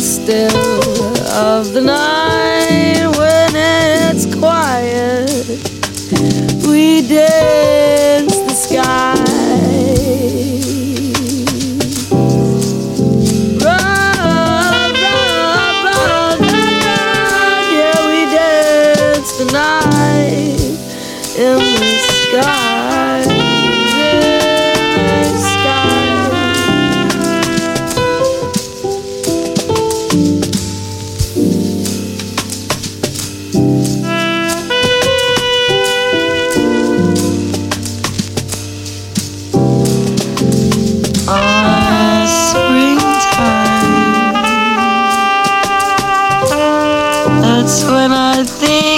still of the night when it's quiet. We dance the sky. Run, run, run, yeah, we dance the night. in the. when I think